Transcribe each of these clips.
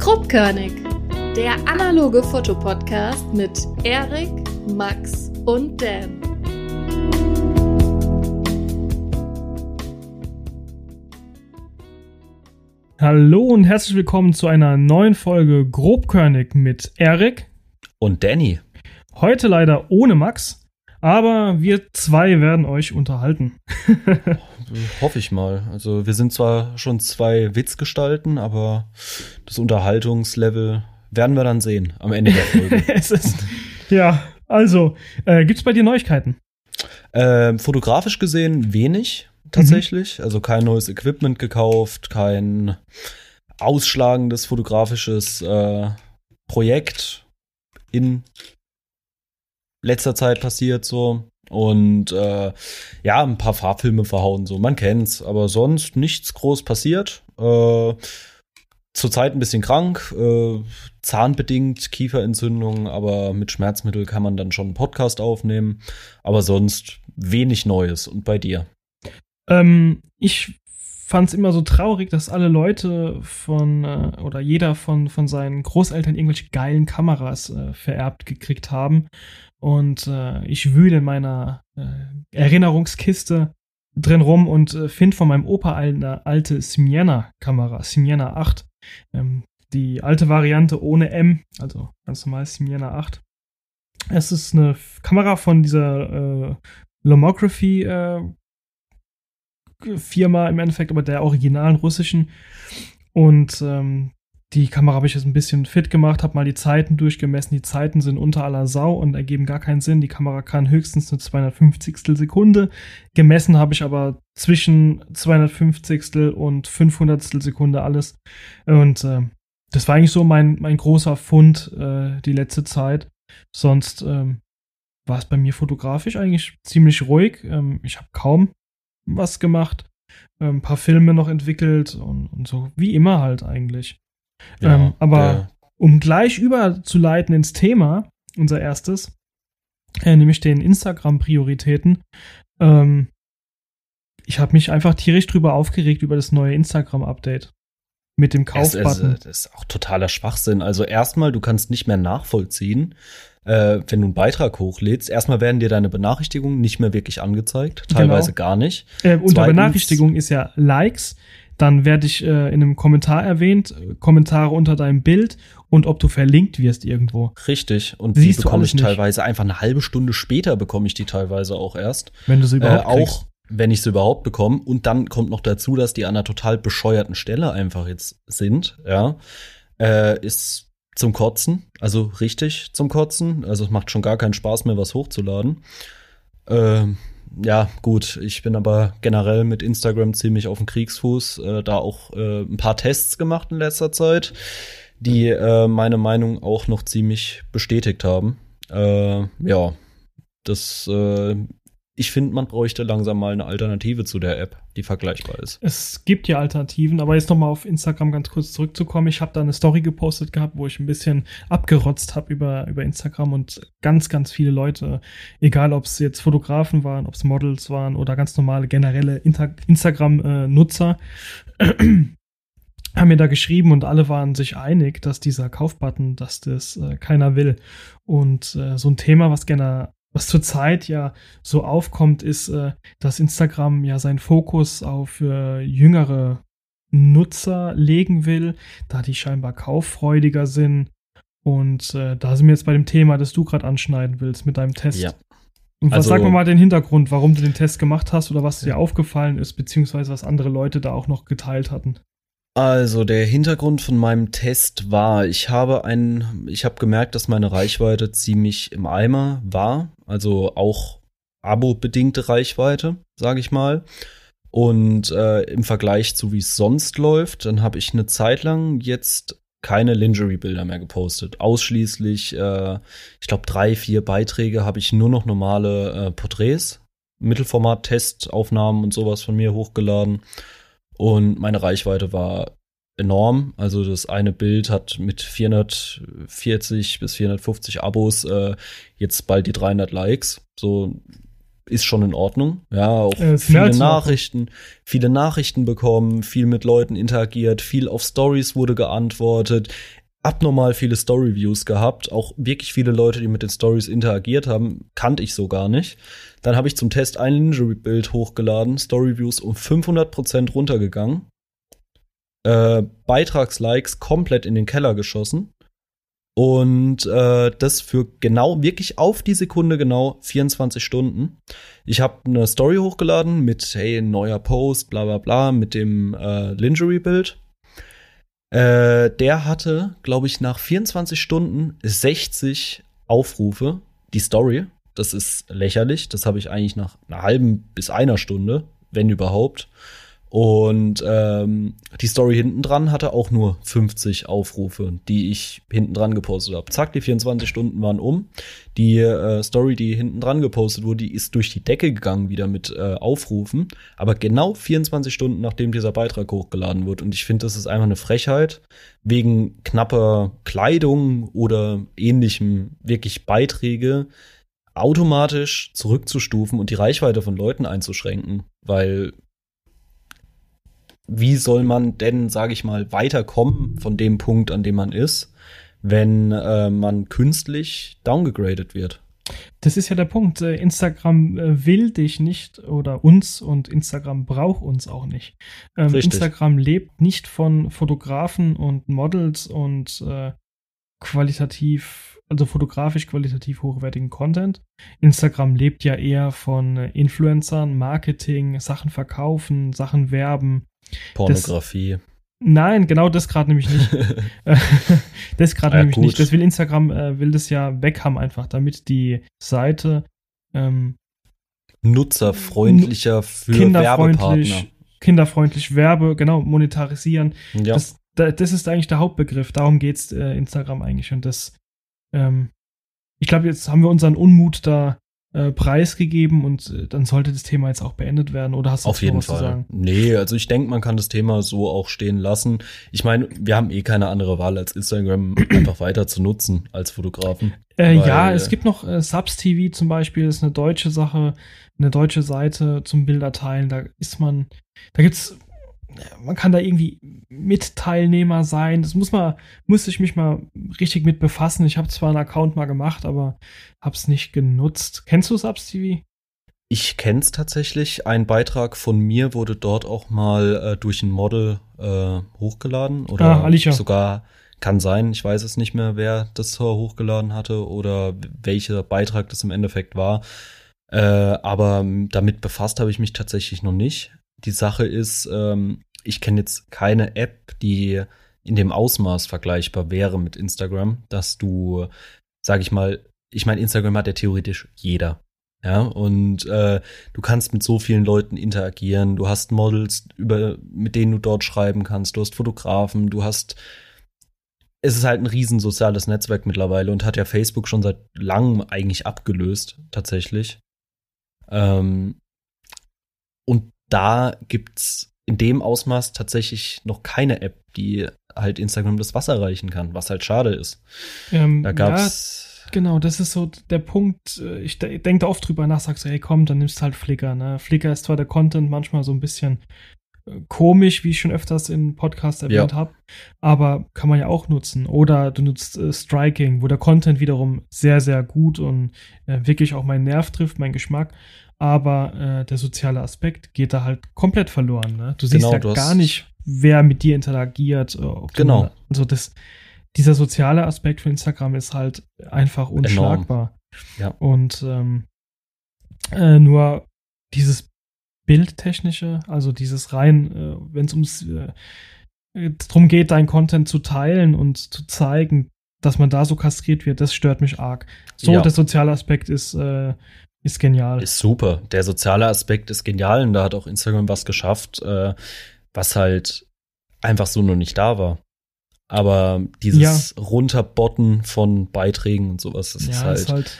Grobkörnig, der analoge Fotopodcast mit Erik, Max und Dan. Hallo und herzlich willkommen zu einer neuen Folge Grobkörnig mit Erik und Danny. Heute leider ohne Max, aber wir zwei werden euch unterhalten. Hoffe ich mal. Also wir sind zwar schon zwei Witzgestalten, aber das Unterhaltungslevel werden wir dann sehen am Ende der Folge. es ist, ja, also, äh, gibt es bei dir Neuigkeiten? Ähm, fotografisch gesehen wenig tatsächlich. Mhm. Also kein neues Equipment gekauft, kein ausschlagendes fotografisches äh, Projekt in letzter Zeit passiert so. Und äh, ja, ein paar Farbfilme verhauen, so, man kennt's, aber sonst nichts groß passiert. Äh, Zurzeit ein bisschen krank, äh, zahnbedingt, Kieferentzündung, aber mit Schmerzmittel kann man dann schon einen Podcast aufnehmen. Aber sonst wenig Neues. Und bei dir? Ähm, ich fand es immer so traurig, dass alle Leute von äh, oder jeder von, von seinen Großeltern irgendwelche geilen Kameras äh, vererbt gekriegt haben. Und äh, ich wühle in meiner äh, Erinnerungskiste drin rum und äh, finde von meinem Opa eine alte Simiana-Kamera, Simiana 8. Ähm, die alte Variante ohne M, also ganz normal Simiana 8. Es ist eine Kamera von dieser äh, Lomography äh, Firma im Endeffekt, aber der originalen russischen. Und ähm, die Kamera habe ich jetzt ein bisschen fit gemacht, habe mal die Zeiten durchgemessen. Die Zeiten sind unter aller Sau und ergeben gar keinen Sinn. Die Kamera kann höchstens eine 250. Sekunde. Gemessen habe ich aber zwischen 250. und 500. Sekunde alles. Und äh, das war eigentlich so mein, mein großer Fund äh, die letzte Zeit. Sonst ähm, war es bei mir fotografisch eigentlich ziemlich ruhig. Ähm, ich habe kaum was gemacht, ein ähm, paar Filme noch entwickelt und, und so, wie immer halt eigentlich. Ja, ähm, aber um gleich überzuleiten ins Thema, unser erstes, äh, nämlich den Instagram-Prioritäten, ähm, ich habe mich einfach tierisch drüber aufgeregt über das neue Instagram-Update mit dem Kaufbutton. Das, das ist auch totaler Schwachsinn. Also erstmal, du kannst nicht mehr nachvollziehen, äh, wenn du einen Beitrag hochlädst. Erstmal werden dir deine Benachrichtigungen nicht mehr wirklich angezeigt, genau. teilweise genau. gar nicht. Äh, unter Benachrichtigung ist ja Likes, dann werde ich äh, in einem Kommentar erwähnt, Kommentare unter deinem Bild und ob du verlinkt wirst irgendwo. Richtig. Und Siehst die bekomme ich teilweise einfach eine halbe Stunde später bekomme ich die teilweise auch erst. Wenn du sie überhaupt äh, auch wenn ich sie überhaupt bekomme. Und dann kommt noch dazu, dass die an einer total bescheuerten Stelle einfach jetzt sind. Ja, äh, ist zum Kotzen, also richtig zum Kotzen. Also es macht schon gar keinen Spaß mehr, was hochzuladen. Äh, ja, gut, ich bin aber generell mit Instagram ziemlich auf dem Kriegsfuß, äh, da auch äh, ein paar Tests gemacht in letzter Zeit, die äh, meine Meinung auch noch ziemlich bestätigt haben. Äh, ja, das äh, ich finde, man bräuchte langsam mal eine Alternative zu der App, die vergleichbar ist. Es gibt ja Alternativen, aber jetzt nochmal auf Instagram ganz kurz zurückzukommen. Ich habe da eine Story gepostet gehabt, wo ich ein bisschen abgerotzt habe über, über Instagram und ganz, ganz viele Leute, egal ob es jetzt Fotografen waren, ob es Models waren oder ganz normale generelle Instagram-Nutzer, haben mir da geschrieben und alle waren sich einig, dass dieser Kaufbutton, dass das äh, keiner will. Und äh, so ein Thema, was gerne was zurzeit ja so aufkommt, ist, äh, dass Instagram ja seinen Fokus auf äh, jüngere Nutzer legen will, da die scheinbar kauffreudiger sind. Und äh, da sind wir jetzt bei dem Thema, das du gerade anschneiden willst mit deinem Test. Ja. Und was also, sag mal den Hintergrund, warum du den Test gemacht hast oder was dir aufgefallen ist, beziehungsweise was andere Leute da auch noch geteilt hatten? Also der Hintergrund von meinem Test war, ich habe ein, ich habe gemerkt, dass meine Reichweite ziemlich im Eimer war, also auch Abo-bedingte Reichweite, sage ich mal. Und äh, im Vergleich zu wie es sonst läuft, dann habe ich eine Zeit lang jetzt keine Lingerie-Bilder mehr gepostet. Ausschließlich, äh, ich glaube, drei, vier Beiträge habe ich nur noch normale äh, Porträts, Mittelformat-Testaufnahmen und sowas von mir hochgeladen. Und meine Reichweite war enorm. Also das eine Bild hat mit 440 bis 450 Abos äh, jetzt bald die 300 Likes. So ist schon in Ordnung. Ja, auch Äh, viele. Nachrichten, viele Nachrichten bekommen, viel mit Leuten interagiert, viel auf Stories wurde geantwortet, abnormal viele Story-Views gehabt, auch wirklich viele Leute, die mit den Stories interagiert haben, kannte ich so gar nicht. Dann habe ich zum Test ein Injury-Bild hochgeladen, Story-Views um 500% runtergegangen, äh, Beitragslikes komplett in den Keller geschossen. Und äh, das für genau, wirklich auf die Sekunde genau 24 Stunden. Ich habe eine Story hochgeladen mit, hey, neuer Post, bla bla bla, mit dem äh, Lingerie-Bild. Äh, der hatte, glaube ich, nach 24 Stunden 60 Aufrufe. Die Story, das ist lächerlich. Das habe ich eigentlich nach einer halben bis einer Stunde, wenn überhaupt. Und ähm, die Story hinten dran hatte auch nur 50 Aufrufe, die ich hinten dran gepostet habe. Zack, die 24 Stunden waren um. Die äh, Story, die hinten dran gepostet wurde, die ist durch die Decke gegangen wieder mit äh, Aufrufen. Aber genau 24 Stunden, nachdem dieser Beitrag hochgeladen wird. Und ich finde, das ist einfach eine Frechheit, wegen knapper Kleidung oder ähnlichem wirklich Beiträge automatisch zurückzustufen und die Reichweite von Leuten einzuschränken. Weil wie soll man denn, sage ich mal, weiterkommen von dem Punkt, an dem man ist, wenn äh, man künstlich downgegradet wird? Das ist ja der Punkt. Äh, Instagram äh, will dich nicht oder uns und Instagram braucht uns auch nicht. Ähm. Instagram lebt nicht von Fotografen und Models und äh, qualitativ, also fotografisch qualitativ hochwertigen Content. Instagram lebt ja eher von äh, Influencern, Marketing, Sachen verkaufen, Sachen werben. Pornografie. Nein, genau das gerade nämlich nicht. Äh, das gerade Ja, nämlich gut. nicht. Das will Instagram, äh, will das ja weg haben einfach, damit die Seite ähm, Nutzerfreundlicher für kinderfreundlich, Werbepartner. kinderfreundlich Werbe, genau, monetarisieren. Ja. Das, da, das ist eigentlich der Hauptbegriff. Darum geht's äh, Instagram eigentlich. Und das, ähm, ich glaube, jetzt haben wir unseren Unmut da äh, preisgegeben und äh, dann sollte das Thema jetzt auch beendet werden. Oder hast du Auf jeden was zu Fall. sagen? Nee, also ich denke, man kann das Thema so auch stehen lassen. Ich meine, wir haben eh keine andere Wahl, als Instagram einfach weiter zu nutzen als Fotografen. Äh, Weil- ja, es gibt noch äh, Subs TV zum Beispiel, ist eine deutsche Sache, eine deutsche Seite zum Bilder teilen. Da ist man, da gibt's, man kann da irgendwie Mitteilnehmer sein. Das muss man, musste ich mich mal richtig mit befassen. Ich habe zwar einen Account mal gemacht, aber hab's nicht genutzt. Kennst du Subs TV? Ich kenn's tatsächlich. Ein Beitrag von mir wurde dort auch mal äh, durch ein Model äh, hochgeladen. Oder Ah, sogar kann sein, ich weiß es nicht mehr, wer das Tor hochgeladen hatte oder welcher Beitrag das im Endeffekt war. Äh, aber damit befasst habe ich mich tatsächlich noch nicht. Die Sache ist, ähm, ich kenne jetzt keine App, die in dem Ausmaß vergleichbar wäre mit Instagram, dass du, sag ich mal, ich meine, Instagram hat ja theoretisch jeder. Ja, und äh, du kannst mit so vielen Leuten interagieren, du hast Models, über, mit denen du dort schreiben kannst, du hast Fotografen, du hast es ist halt ein riesen soziales Netzwerk mittlerweile und hat ja Facebook schon seit langem eigentlich abgelöst, tatsächlich. Ähm, und da gibt's in dem Ausmaß tatsächlich noch keine App, die halt Instagram das Wasser reichen kann, was halt schade ist. Ähm, Da gab's Ja, genau, das ist so der Punkt. äh, Ich de denke da oft drüber nach, sagst du, hey komm, dann nimmst du halt Flickr. Ne? Flickr ist zwar der Content manchmal so ein bisschen äh, komisch, wie ich schon öfters im Podcast erwähnt Ja. habe, aber kann man ja auch nutzen. Oder du nutzt äh, Striking, wo der Content wiederum sehr, sehr gut und äh, wirklich auch meinen Nerv trifft, meinen Geschmack. Aber äh, der soziale Aspekt geht da halt komplett verloren. Ne? Du siehst Genau, ja du gar nicht, wer mit dir interagiert. äh, du Genau. mal- Also das, dieser soziale Aspekt von Instagram ist halt einfach unschlagbar. Ja. Und ähm, äh, nur dieses Bildtechnische, also dieses rein, äh, wenn es ums äh, äh, drum geht, dein Content zu teilen und zu zeigen, dass man da so kastriert wird, das stört mich arg. So, Ja. der soziale Aspekt ist, äh, ist genial. Ist super. Der soziale Aspekt ist genial und da hat auch Instagram was geschafft, äh, was halt einfach so noch nicht da war. Aber dieses Runterbotten von Beiträgen und sowas, das ist ja, halt, ist halt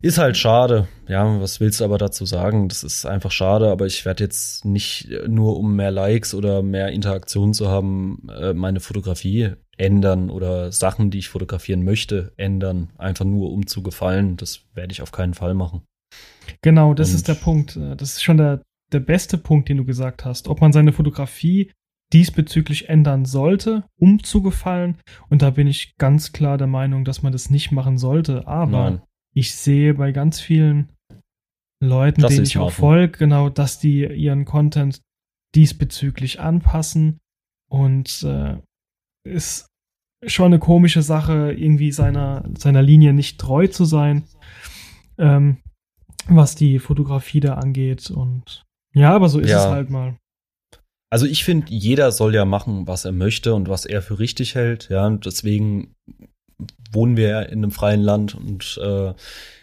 ist halt schade. Ja, was willst du aber dazu sagen? Das ist einfach schade, aber ich werde jetzt nicht nur um mehr Likes oder mehr Interaktion zu haben, äh, meine Fotografie ändern oder Sachen, die ich fotografieren möchte, ändern, einfach nur um zu gefallen. Das werde ich auf keinen Fall machen. Genau, das Und- ist der Punkt. Äh, Das ist schon der, der beste Punkt, den du gesagt hast. Ob man seine Fotografie diesbezüglich ändern sollte, um zu gefallen. Und da bin ich ganz klar der Meinung, dass man das nicht machen sollte. Aber Nein. ich sehe bei ganz vielen Leuten, Dass denen ich auch folge, genau, dass die ihren Content diesbezüglich anpassen. Und äh, ist schon eine komische Sache, irgendwie seiner, seiner Linie nicht treu zu sein, ähm, was die Fotografie da angeht. Und ja, aber so ist Ja. es halt mal. Also ich finde, jeder soll ja machen, was er möchte und was er für richtig hält. Ja, und deswegen wohnen wir ja in einem freien Land und äh,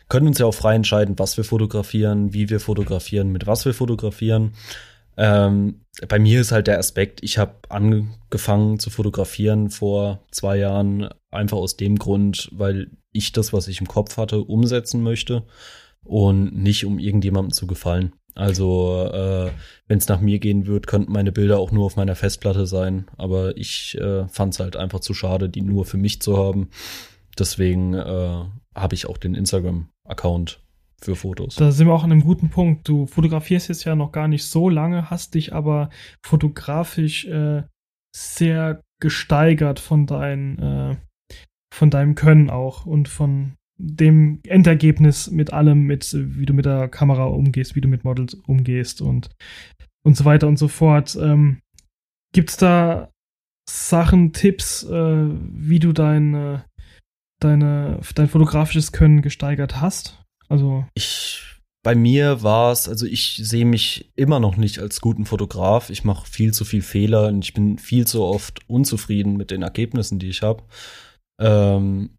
können uns ja auch frei entscheiden, was wir fotografieren, wie wir fotografieren, mit was wir fotografieren. Ähm, bei mir ist halt der Aspekt, ich habe angefangen zu fotografieren vor zwei Jahren, einfach aus dem Grund, weil ich das, was ich im Kopf hatte, umsetzen möchte und nicht um irgendjemandem zu gefallen. Also, äh, wenn es nach mir gehen würde, könnten meine Bilder auch nur auf meiner Festplatte sein. Aber ich äh, fand es halt einfach zu schade, die nur für mich zu haben. Deswegen äh, habe ich auch den Instagram-Account für Fotos. Da sind wir auch an einem guten Punkt. Du fotografierst jetzt ja noch gar nicht so lange, hast dich aber fotografisch äh, sehr gesteigert von, dein, äh, von deinem Können auch und von dem Endergebnis mit allem, mit wie du mit der Kamera umgehst, wie du mit Models umgehst und, und so weiter und so fort. Ähm, Gibt es da Sachen, Tipps, äh, wie du dein, äh, deine, dein fotografisches Können gesteigert hast? Also Ich, bei mir war es, also ich sehe mich immer noch nicht als guten Fotograf. Ich mache viel zu viel Fehler und ich bin viel zu oft unzufrieden mit den Ergebnissen, die ich habe. Ähm,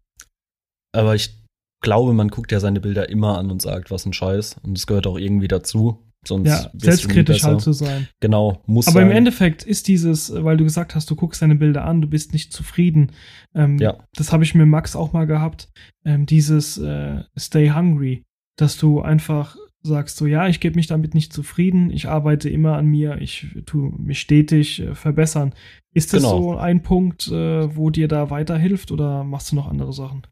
aber ich glaube, man guckt ja seine Bilder immer an und sagt, was ein Scheiß. Und es gehört auch irgendwie dazu. Sonst ja, selbstkritisch halt zu sein. Genau, muss Aber sein. im Endeffekt ist dieses, weil du gesagt hast, du guckst deine Bilder an, du bist nicht zufrieden. Ähm, Ja. Das habe ich mit Max auch mal gehabt. Ähm, dieses äh, Stay Hungry, dass du einfach sagst, so ja, ich gebe mich damit nicht zufrieden, ich arbeite immer an mir, ich tue mich stetig äh, verbessern. Ist das Genau. so ein Punkt, äh, wo dir da weiterhilft oder machst du noch andere Sachen?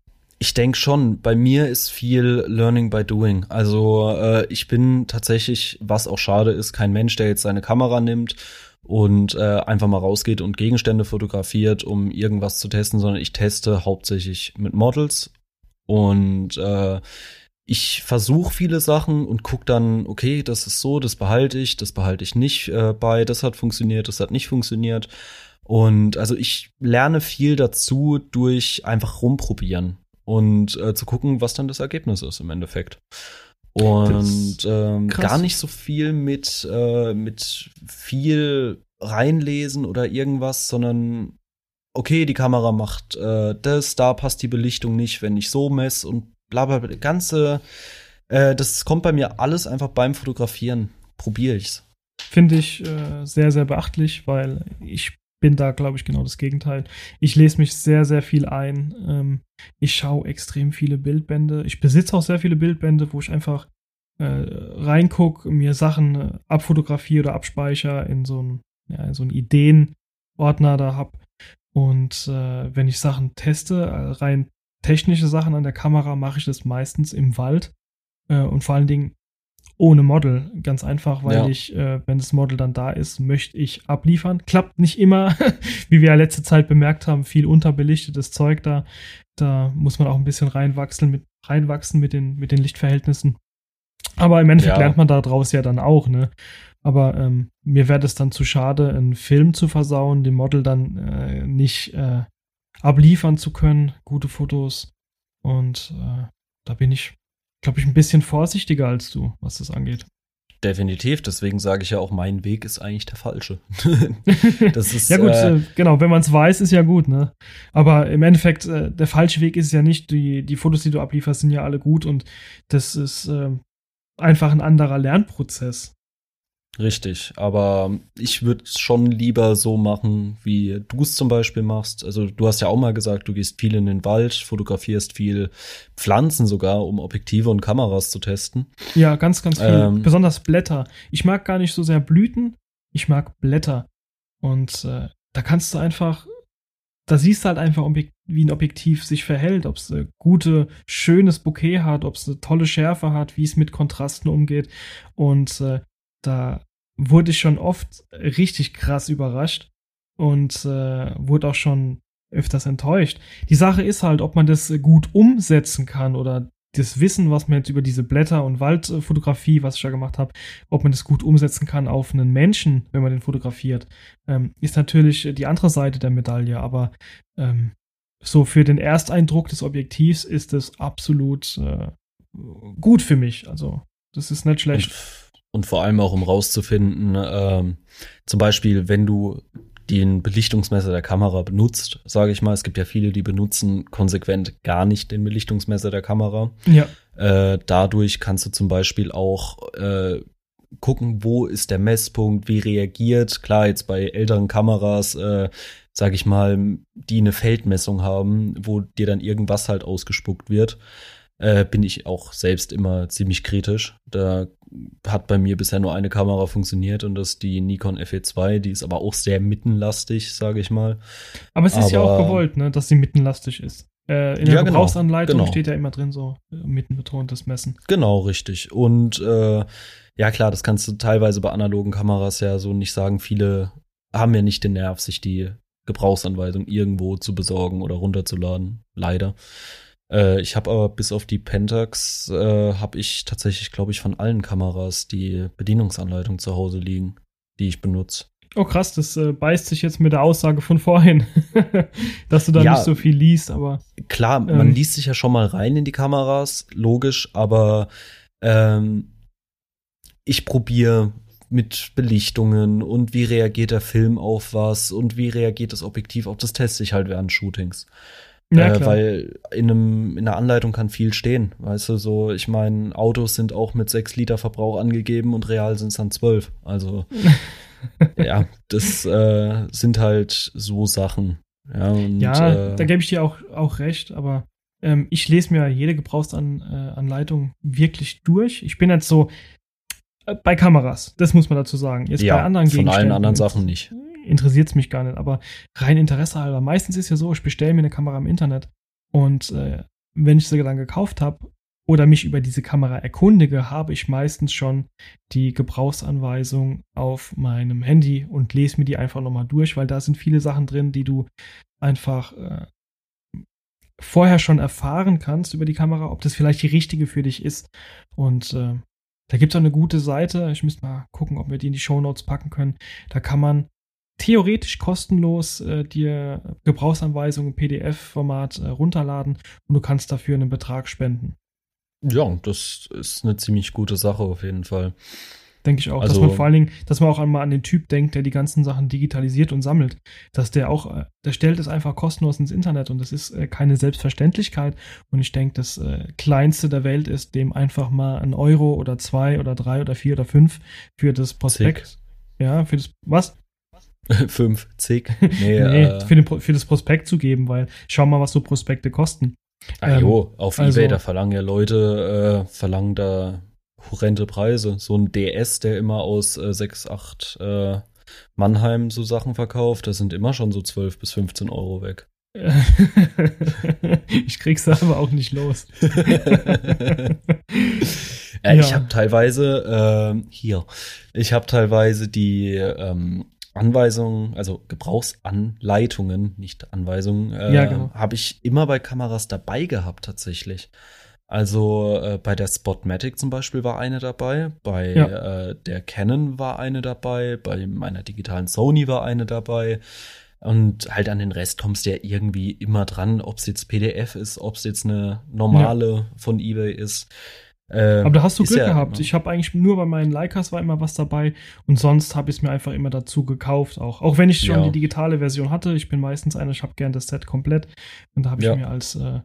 Ich denke schon. Bei mir ist viel Learning by Doing. Also äh, ich bin tatsächlich, was auch schade ist, kein Mensch, der jetzt seine Kamera nimmt und äh, einfach mal rausgeht und Gegenstände fotografiert, um irgendwas zu testen, sondern ich teste hauptsächlich mit Models und äh, ich versuche viele Sachen und guck dann, okay, das ist so, das behalte ich, das behalte ich nicht äh, bei, das hat funktioniert, das hat nicht funktioniert. Und also ich lerne viel dazu durch einfach rumprobieren und äh, zu gucken, was dann das Ergebnis ist im Endeffekt. Und ähm, gar nicht so viel mit, äh, mit viel reinlesen oder irgendwas, sondern okay, die Kamera macht äh, das, da passt die Belichtung nicht, wenn ich so messe und bla bla bla. Ganze, äh, das kommt bei mir alles einfach beim Fotografieren. Probiere ich's. Finde ich äh, sehr, sehr beachtlich, weil ich bin da, glaube ich, genau das Gegenteil. Ich lese mich sehr, sehr viel ein. Ähm, ich schaue extrem viele Bildbände. Ich besitze auch sehr viele Bildbände, wo ich einfach äh, reingucke, mir Sachen äh, abfotografiere oder abspeichere in so einen ja, so Ideenordner da habe. Und äh, wenn ich Sachen teste, äh, rein technische Sachen an der Kamera, mache ich das meistens im Wald. Äh, und vor allen Dingen ohne Model. Ganz einfach, weil Ja. ich, äh, wenn das Model dann da ist, möchte ich abliefern. Klappt nicht immer, wie wir ja letzte Zeit bemerkt haben, viel unterbelichtetes Zeug da. Da muss man auch ein bisschen reinwachsen mit, reinwachsen mit den, mit den Lichtverhältnissen. Aber im Endeffekt Ja. lernt man da draus ja dann auch, ne? Aber ähm, mir wäre es dann zu schade, einen Film zu versauen, dem Model dann äh, nicht äh, abliefern zu können, gute Fotos. Und äh, da bin ich, glaube ich, ein bisschen vorsichtiger als du, was das angeht. Definitiv, deswegen sage ich ja auch, mein Weg ist eigentlich der falsche. das ist, ja gut, äh, äh, genau, wenn man es weiß, ist ja gut, ne? Aber im Endeffekt, äh, der falsche Weg ist ja nicht, die, die Fotos, die du ablieferst, sind ja alle gut und das ist ähm, einfach ein anderer Lernprozess. Richtig, aber ich würde es schon lieber so machen, wie du es zum Beispiel machst. Also du hast ja auch mal gesagt, du gehst viel in den Wald, fotografierst viel Pflanzen sogar, um Objektive und Kameras zu testen. Ja, ganz, ganz viel. Ähm. Besonders Blätter. Ich mag gar nicht so sehr Blüten, ich mag Blätter. Und äh, da kannst du einfach, da siehst du halt einfach wie ein Objektiv sich verhält, ob es ein gute, schönes Bouquet hat, ob es eine tolle Schärfe hat, wie es mit Kontrasten umgeht. Und äh, da wurde ich schon oft richtig krass überrascht und äh, wurde auch schon öfters enttäuscht. Die Sache ist halt, ob man das gut umsetzen kann oder das Wissen, was man jetzt über diese Blätter- und Waldfotografie, was ich da gemacht habe, ob man das gut umsetzen kann auf einen Menschen, wenn man den fotografiert, ähm, ist natürlich die andere Seite der Medaille. Aber ähm, so für den Ersteindruck des Objektivs ist es absolut äh, gut für mich. Also das ist nicht schlecht. Und, vor allem auch, um rauszufinden, ähm, zum Beispiel, wenn du den Belichtungsmesser der Kamera benutzt, sage ich mal. Es gibt ja viele, die benutzen konsequent gar nicht den Belichtungsmesser der Kamera. Ja. Äh, dadurch kannst du zum Beispiel auch äh, gucken, wo ist der Messpunkt, wie reagiert. Klar, jetzt bei älteren Kameras, äh, sage ich mal, die eine Feldmessung haben, wo dir dann irgendwas halt ausgespuckt wird äh, bin ich auch selbst immer ziemlich kritisch. Da hat bei mir bisher nur eine Kamera funktioniert und das ist die Nikon FE2, die ist aber auch sehr mittenlastig, sage ich mal. Aber es ist aber, ja auch gewollt, ne, dass sie mittenlastig ist. Äh, in der ja, genau, Gebrauchsanleitung genau. steht ja immer drin so äh, mittenbetontes Messen. Genau, richtig. Und äh, ja klar, das kannst du teilweise bei analogen Kameras ja so nicht sagen. Viele haben ja nicht den Nerv, sich die Gebrauchsanweisung irgendwo zu besorgen oder runterzuladen. Leider. Äh, ich habe aber bis auf die Pentax äh, habe ich tatsächlich, glaube ich, von allen Kameras die Bedienungsanleitung zu Hause liegen, die ich benutze. Oh krass, das äh, beißt sich jetzt mit der Aussage von vorhin, dass du da ja, nicht so viel liest, aber. Klar, ähm, man liest sich ja schon mal rein in die Kameras, logisch, aber ähm, ich probiere mit Belichtungen und wie reagiert der Film auf was und wie reagiert das Objektiv auf das teste ich halt während Shootings. Ja, äh, weil in, einem, in einer Anleitung kann viel stehen. Weißt du, so, ich meine, Autos sind auch mit 6 Liter Verbrauch angegeben und real sind es dann 12. Also, ja, das äh, sind halt so Sachen. Ja, und, ja äh, da gebe ich dir auch, auch recht, aber ähm, ich lese mir jede Gebrauchsanleitung wirklich durch. Ich bin jetzt so äh, bei Kameras, das muss man dazu sagen. Jetzt ja, bei anderen Von allen anderen Sachen nicht interessiert es mich gar nicht. Aber rein Interesse halber. Meistens ist ja so, ich bestelle mir eine Kamera im Internet und äh, wenn ich sie dann gekauft habe oder mich über diese Kamera erkundige, habe ich meistens schon die Gebrauchsanweisung auf meinem Handy und lese mir die einfach nochmal durch, weil da sind viele Sachen drin, die du einfach äh, vorher schon erfahren kannst über die Kamera, ob das vielleicht die richtige für dich ist. Und äh, da gibt es auch eine gute Seite. Ich müsste mal gucken, ob wir die in die Show Notes packen können. Da kann man theoretisch kostenlos äh, dir Gebrauchsanweisungen im PDF-Format äh, runterladen und du kannst dafür einen Betrag spenden. Ja, das ist eine ziemlich gute Sache auf jeden Fall. Denke ich auch, also, dass man vor allen Dingen, dass man auch einmal an den Typ denkt, der die ganzen Sachen digitalisiert und sammelt. Dass der auch, äh, der stellt es einfach kostenlos ins Internet und das ist äh, keine Selbstverständlichkeit. Und ich denke, das äh, Kleinste der Welt ist, dem einfach mal ein Euro oder zwei oder drei oder vier oder fünf für das Prospekt. Zick. Ja, für das, was? Fünf, zig. Nee, nee äh, für, den, für, das Prospekt zu geben, weil schau mal, was so Prospekte kosten. Ah ähm, jo, auf also, Ebay, da verlangen ja Leute, äh, verlangen da horrende Preise. So ein DS, der immer aus äh, 6, 8 äh, Mannheim so Sachen verkauft, da sind immer schon so 12 bis 15 Euro weg. ich krieg's aber auch nicht los. ja, ich habe teilweise äh, hier, ich habe teilweise die ähm, Anweisungen, also Gebrauchsanleitungen, nicht Anweisungen, äh, ja, genau. habe ich immer bei Kameras dabei gehabt tatsächlich. Also äh, bei der Spotmatic zum Beispiel war eine dabei, bei ja. äh, der Canon war eine dabei, bei meiner digitalen Sony war eine dabei. Und halt an den Rest kommst du ja irgendwie immer dran, ob es jetzt PDF ist, ob es jetzt eine normale ja. von eBay ist. Ähm, Aber da hast du Glück ja, gehabt. Ich habe eigentlich nur bei meinen Leicas war immer was dabei und sonst habe ich es mir einfach immer dazu gekauft. Auch, auch wenn ich schon ja. die digitale Version hatte. Ich bin meistens einer, ich habe gern das Set komplett und da habe ich ja. mir als äh,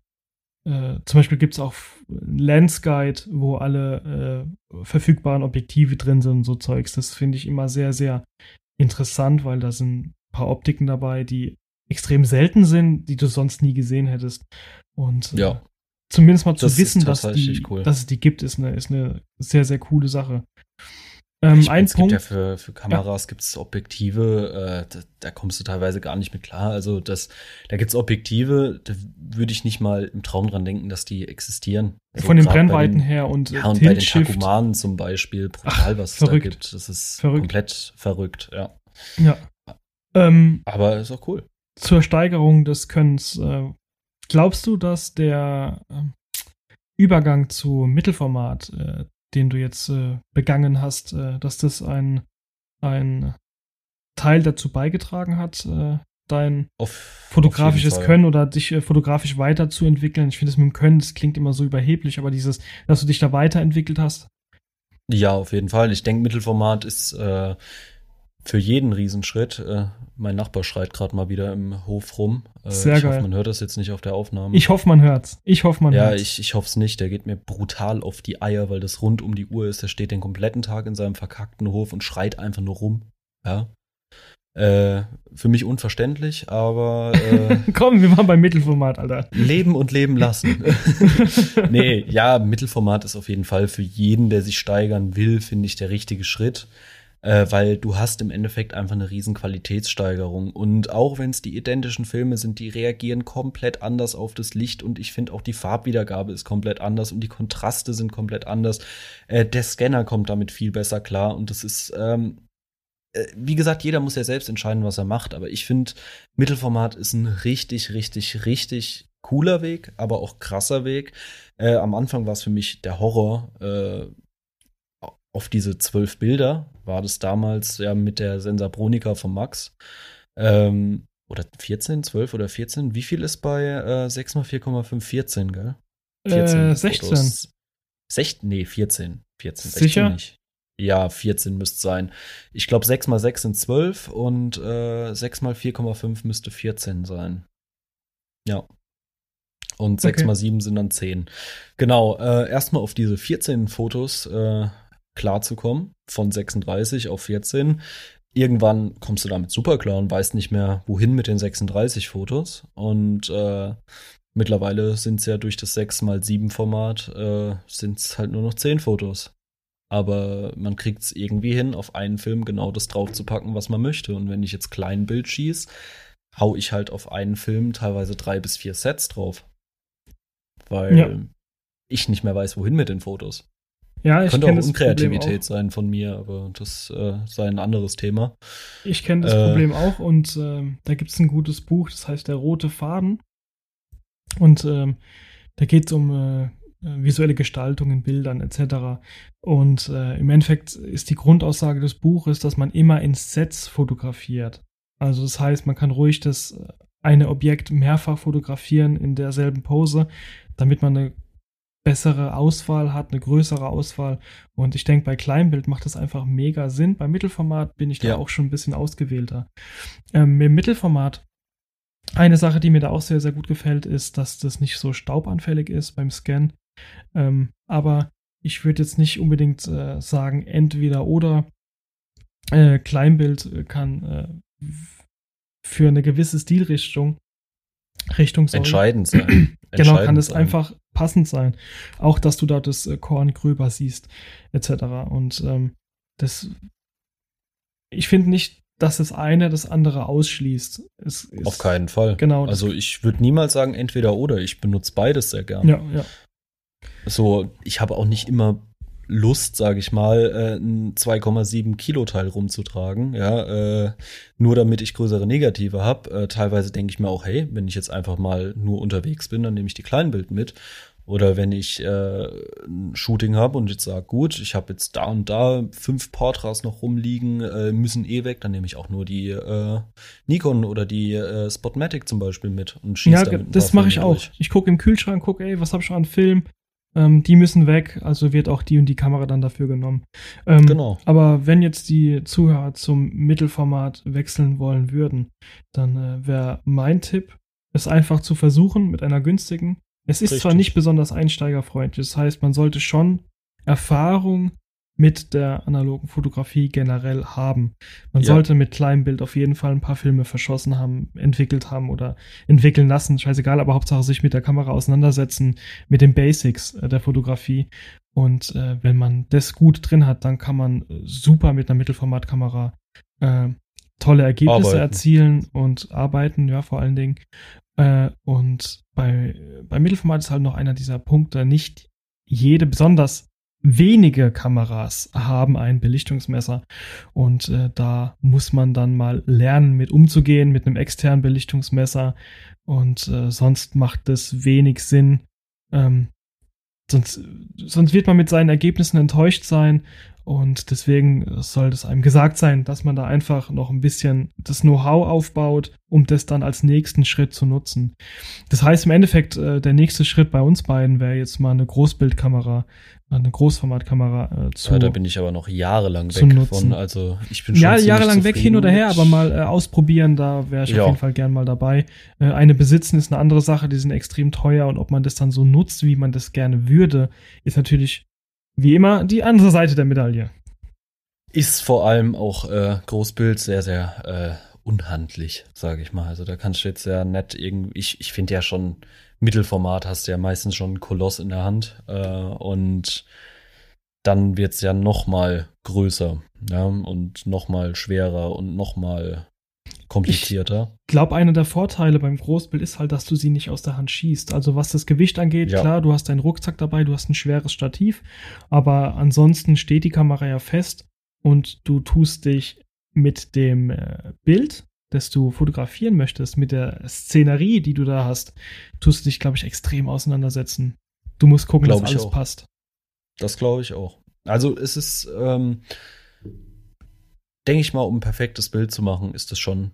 äh, zum Beispiel gibt es auch Lens Guide, wo alle äh, verfügbaren Objektive drin sind und so Zeugs. Das finde ich immer sehr, sehr interessant, weil da sind ein paar Optiken dabei, die extrem selten sind, die du sonst nie gesehen hättest. Und äh, ja zumindest mal zu das wissen, dass, die, cool. dass es die gibt, ist eine, ist eine sehr, sehr coole Sache. Ähm, ich, ein es Punkt. gibt ja für, für Kameras gibt es Objektive, äh, da, da, kommst du teilweise gar nicht mit klar. Also das, da gibt es Objektive, da würde ich nicht mal im Traum dran denken, dass die existieren. So von den Brennweiten den, her und, Ja, und bei den Tilt-Shift. Takumanen zum Beispiel, brutal, Ach, was es verrückt. da gibt. Das ist Verrückt. komplett verrückt, ja. Ja. Ähm, Aber ist auch cool. zur Steigerung des Könnens. Äh, glaubst du, dass der ähm, Übergang zu Mittelformat, äh, den du jetzt äh, begangen hast, äh, dass das ein, ein Teil dazu beigetragen hat, äh, dein Auf, fotografisches auf. Können oder dich äh, fotografisch weiterzuentwickeln? Ich finde es mit dem Können, das klingt immer so überheblich, aber dieses, dass du dich da weiterentwickelt hast. Ja, auf jeden Fall. Ich denke, Mittelformat ist äh, für jeden Riesenschritt. Äh, mein Nachbar schreit gerade mal wieder im Hof rum. Äh, Sehr ich geil. hoffe, man hört das jetzt nicht auf der Aufnahme. Ich hoffe, man hört's. Ich hoffe, man ja, hört's. ich, ich hoffe es nicht. Der geht mir brutal auf die Eier, weil das rund um die Uhr ist. Der steht den kompletten Tag in seinem verkackten Hof und schreit einfach nur rum. Ja. Äh, für mich unverständlich, aber äh, Komm, wir waren beim Mittelformat, Alter. leben und leben lassen. nee, ja, Mittelformat ist auf jeden Fall für jeden, der sich steigern will, finde ich der richtige Schritt. Äh, weil du hast im Endeffekt einfach eine riesen Qualitätssteigerung. Und auch wenn es die identischen Filme sind, die reagieren komplett anders auf das Licht und ich finde auch die Farbwiedergabe ist komplett anders und die Kontraste sind komplett anders. Äh, der Scanner kommt damit viel besser klar und das ist, ähm, äh, wie gesagt, jeder muss ja selbst entscheiden, was er macht, aber ich finde, Mittelformat ist ein richtig, richtig, richtig cooler Weg, aber auch krasser Weg. Äh, am Anfang war es für mich der Horror, äh, auf diese zwölf Bilder war das damals ja mit der Sensabronica von Max. Ähm, oder 14, 12 oder 14? Wie viel ist bei äh, 6 mal 4,5? 14, gell? Äh, 16. Fotos. 16? Nee, 14. 14. Sicher? 16 nicht. Ja, 14 müsste sein. Ich glaube, 6 mal 6 sind 12 und äh, 6 mal 4,5 müsste 14 sein. Ja. Und 6 Okay. mal 7 sind dann 10. Genau, äh, erstmal auf diese 14 Fotos äh, klarzukommen, von 36 auf 14. Irgendwann kommst du damit super klar und weißt nicht mehr, wohin mit den 36 Fotos. Und äh, mittlerweile sind es ja durch das 6x7-Format äh, sind es halt nur noch 10 Fotos. Aber man kriegt es irgendwie hin, auf einen Film genau das draufzupacken, was man möchte. Und wenn ich jetzt klein Bild schieß, hau ich halt auf einen Film teilweise drei bis vier Sets drauf. Weil Ja. ich nicht mehr weiß, wohin mit den Fotos. Ja, ich Könnte auch Unkreativität auch. sein von mir, aber das äh, sei ein anderes Thema. Ich kenne das Äh. Problem auch und ähm, da gibt es ein gutes Buch, das heißt Der rote Faden. Und ähm, da geht es um äh, äh, visuelle Gestaltung in Bildern etc. Und äh, im Endeffekt ist die Grundaussage des Buches, dass man immer in Sets fotografiert. Also das heißt, man kann ruhig das äh, eine Objekt mehrfach fotografieren in derselben Pose, damit man eine bessere Auswahl hat, eine größere Auswahl. Und ich denke, bei Kleinbild macht das einfach mega Sinn. Beim Mittelformat bin ich da Ja. auch schon ein bisschen ausgewählter. Ähm, Im Mittelformat, eine Sache, die mir da auch sehr, sehr gut gefällt, ist, dass das nicht so staubanfällig ist beim Scan. Ähm, aber ich würde jetzt nicht unbedingt äh, sagen, entweder oder. Äh, Kleinbild äh, kann äh, für eine gewisse Stilrichtung Richtung sorry, Entscheidend sein. Genau, kann Entscheidend es sein. einfach passend sein. Auch, dass du da das äh, Korn gröber siehst, etc. Und ähm, das, ich finde nicht, dass das eine das andere ausschließt. Es ist, Auf keinen Fall. Genau, Also ich würde niemals sagen entweder oder. Ich benutze beides sehr gern. Ja, ja. So, ich habe auch nicht immer Lust, sage ich mal, äh, ein 2,7 Kilo Teil rumzutragen, ja, äh, nur damit ich größere Negative habe. Äh, teilweise denke ich mir auch, hey, wenn ich jetzt einfach mal nur unterwegs bin, dann nehme ich die Kleinbild mit. Oder wenn ich äh, ein Shooting habe und jetzt sage, gut, ich habe jetzt da und da fünf Portras noch rumliegen, äh, müssen eh weg, dann nehme ich auch nur die äh, Nikon oder die äh, Spotmatic zum Beispiel mit und schieße Ja, das mache ich auch. durch. Ich gucke im Kühlschrank, gucke, ey, was habe ich schon an Film? Ähm, die müssen weg, also wird auch die und die Kamera dann dafür genommen. Ähm, Genau. Aber wenn jetzt die Zuhörer zum Mittelformat wechseln wollen würden, dann äh, wäre mein Tipp, es einfach zu versuchen mit einer günstigen. Es ist zwar Richtig. nicht besonders einsteigerfreundlich, das heißt, man sollte schon Erfahrung mit der analogen Fotografie generell haben. Man Ja. sollte mit kleinem Bild auf jeden Fall ein paar Filme verschossen haben, entwickelt haben oder entwickeln lassen. Scheißegal, aber Hauptsache sich mit der Kamera auseinandersetzen, mit den Basics äh, der Fotografie. Und äh, wenn man das gut drin hat, dann kann man super mit einer Mittelformatkamera äh, tolle Ergebnisse Arbeiten. erzielen und arbeiten, ja, vor allen Dingen. Äh, und bei, bei Mittelformat ist halt noch einer dieser Punkte, nicht jede, besonders wenige Kameras haben ein Belichtungsmesser. Und äh, da muss man dann mal lernen, mit umzugehen, mit einem externen Belichtungsmesser. Und äh, sonst macht es wenig Sinn. Ähm, sonst, sonst wird man mit seinen Ergebnissen enttäuscht sein. Und deswegen soll es einem gesagt sein, dass man da einfach noch ein bisschen das Know-how aufbaut, um das dann als nächsten Schritt zu nutzen. Das heißt im Endeffekt, äh, der nächste Schritt bei uns beiden wäre jetzt mal eine Großbildkamera, eine Großformatkamera äh, zu. Ja, da bin ich aber noch jahrelang zu weg nutzen. von. Also ich bin schon Ja, jahrelang weg hin oder her, aber mal äh, ausprobieren, da wäre ich Ja. auf jeden Fall gern mal dabei. Äh, eine besitzen ist eine andere Sache, die sind extrem teuer und ob man das dann so nutzt, wie man das gerne würde, ist natürlich wie immer die andere Seite der Medaille. Ist vor allem auch äh, Großbild sehr, sehr äh, unhandlich, sage ich mal. Also da kannst du jetzt ja nett irgendwie, ich, ich finde ja schon, Mittelformat hast du ja meistens schon einen Koloss in der Hand äh, und dann wird es ja noch mal größer ja, und noch mal schwerer und noch mal komplizierter. Ich glaube, einer der Vorteile beim Großbild ist halt, dass du sie nicht aus der Hand schießt. Also was das Gewicht angeht, Ja. klar, du hast deinen Rucksack dabei, du hast ein schweres Stativ, aber ansonsten steht die Kamera ja fest und du tust dich mit dem äh, Bild, das du fotografieren möchtest, mit der Szenerie, die du da hast, tust du dich, glaube ich, extrem auseinandersetzen. Du musst gucken, Glaub dass alles auch. passt. Das glaube ich auch. Also es ist, ähm, denke ich mal, um ein perfektes Bild zu machen, ist das schon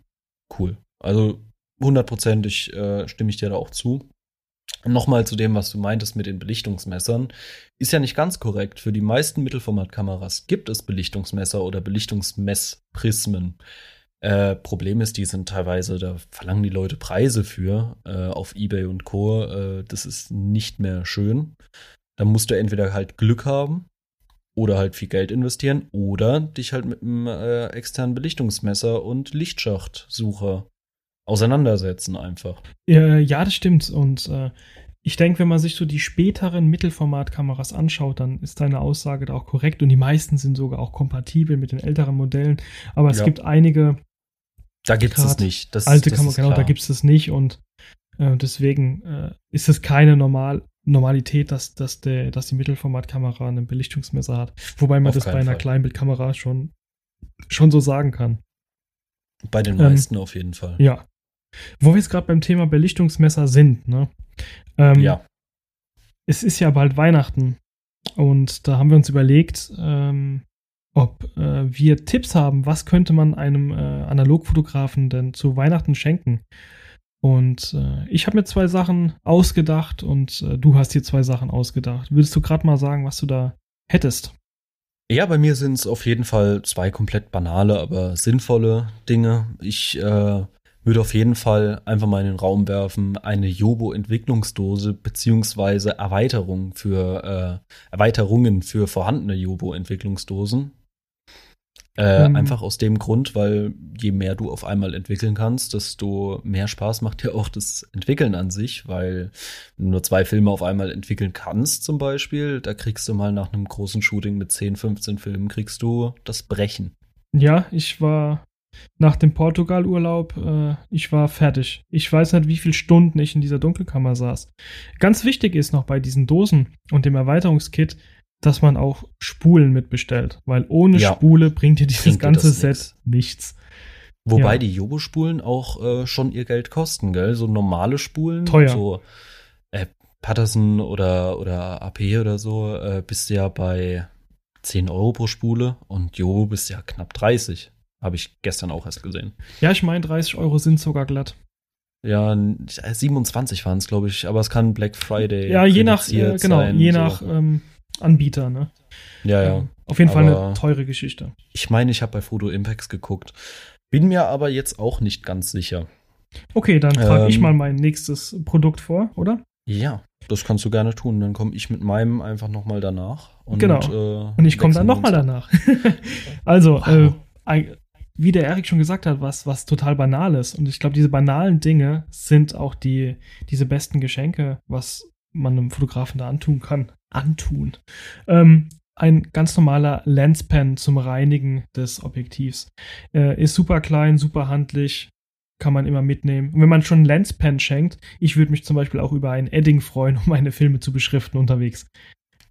cool. Also hundertprozentig äh, stimme ich dir da auch zu. Nochmal zu dem, was du meintest mit den Belichtungsmessern. Ist ja nicht ganz korrekt. Für die meisten Mittelformatkameras gibt es Belichtungsmesser oder Belichtungsmessprismen. Äh, Problem ist, die sind teilweise, da verlangen die Leute Preise für äh, auf Ebay und Co. Äh, das ist nicht mehr schön. Da musst du entweder halt Glück haben oder halt viel Geld investieren oder dich halt mit einem äh, externen Belichtungsmesser und Lichtschachtsucher auseinandersetzen einfach. Äh, ja, das stimmt. Und äh, ich denke, wenn man sich so die späteren Mittelformatkameras anschaut, dann ist deine Aussage da auch korrekt. Und die meisten sind sogar auch kompatibel mit den älteren Modellen. Aber es Ja. gibt einige Da gibt's es nicht. Das, alte Kameras, genau, da gibt es das nicht. Und äh, deswegen äh, ist es keine normal Normalität, dass, dass, der, dass die Mittelformatkamera ein Belichtungsmesser hat. Wobei man Auf das bei einer Fall. Kleinbildkamera schon, schon so sagen kann. Bei den Ähm, meisten auf jeden Fall. Ja. Wo wir jetzt gerade beim Thema Belichtungsmesser sind, ne? Ähm, ja. es ist ja bald Weihnachten und da haben wir uns überlegt, ähm, ob äh, wir Tipps haben, was könnte man einem äh, Analogfotografen denn zu Weihnachten schenken. Und äh, ich habe mir zwei Sachen ausgedacht und äh, du hast dir zwei Sachen ausgedacht. Würdest du gerade mal sagen, was du da hättest? Ja, bei mir sind es auf jeden Fall zwei komplett banale, aber sinnvolle Dinge. Ich äh, würde auf jeden Fall einfach mal in den Raum werfen, eine Jobo-Entwicklungsdose beziehungsweise Erweiterung für äh, Erweiterungen für vorhandene Jobo-Entwicklungsdosen. Äh, Ähm. Einfach aus dem Grund, weil je mehr du auf einmal entwickeln kannst, desto mehr Spaß macht dir auch das Entwickeln an sich, weil wenn du nur zwei Filme auf einmal entwickeln kannst, zum Beispiel, da kriegst du mal nach einem großen Shooting mit 10, 15 Filmen, kriegst du das Brechen. Ja, ich war nach dem Portugal-Urlaub, äh, ich war fertig. Ich weiß nicht, wie viele Stunden ich in dieser Dunkelkammer saß. Ganz wichtig ist noch bei diesen Dosen und dem Erweiterungskit, dass man auch Spulen mitbestellt, weil ohne Ja. Spule bringt dir dieses ganze Set nix. nichts. Wobei Ja. die Jobo-Spulen auch äh, schon ihr Geld kosten, gell? So normale Spulen, Teuer. so äh, Patterson oder, oder AP oder so, äh, bist du ja bei 10 Euro pro Spule und Jobo bist ja knapp 30. Habe ich gestern auch erst gesehen. Ja, ich meine, 30 Euro sind sogar glatt. Ja, n- äh, 27 waren es, glaube ich, aber es kann Black Friday. Ja, je nach, äh, genau, sein, je so. nach ähm, Anbieter, ne? Ja, ja. Ähm, Auf jeden Fall Aber- eine teure Geschichte. Ich meine, ich habe bei Photo Impacts geguckt. Bin mir aber jetzt auch nicht ganz sicher. Okay, dann trage ich Ähm, mal mein nächstes Produkt vor, oder? Ja, das kannst du gerne tun. Dann komme ich mit meinem einfach nochmal danach. Und, Genau. Äh, Und ich komme dann nochmal danach. also, Wow. äh, wie der Erik schon gesagt hat, was, was total banal ist. Und ich glaube, diese banalen Dinge sind auch die, diese besten Geschenke, was man einem Fotografen da antun kann. Antun. Ähm, ein ganz normaler Lenspen zum Reinigen des Objektivs. Äh, ist super klein, super handlich, kann man immer mitnehmen. Und wenn man schon einen Lenspen schenkt, ich würde mich zum Beispiel auch über ein Edding freuen, um meine Filme zu beschriften unterwegs.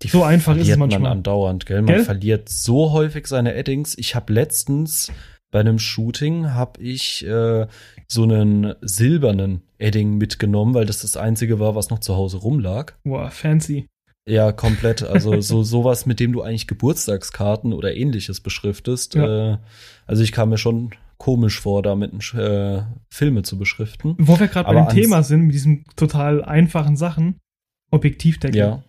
Die So einfach ist es manchmal. man andauernd, gell? Man Gell? verliert so häufig seine Eddings. Ich habe letztens bei einem Shooting habe ich äh, so einen silbernen Edding mitgenommen, weil das das einzige war, was noch zu Hause rumlag. Boah, fancy. Ja, komplett. Also so sowas, mit dem du eigentlich Geburtstagskarten oder ähnliches beschriftest. Ja. Äh, also ich kam mir schon komisch vor, damit äh, Filme zu beschriften. Wo wir gerade bei Aber dem ans- Thema sind, mit diesen total einfachen Sachen, Objektivdeckel. Ja.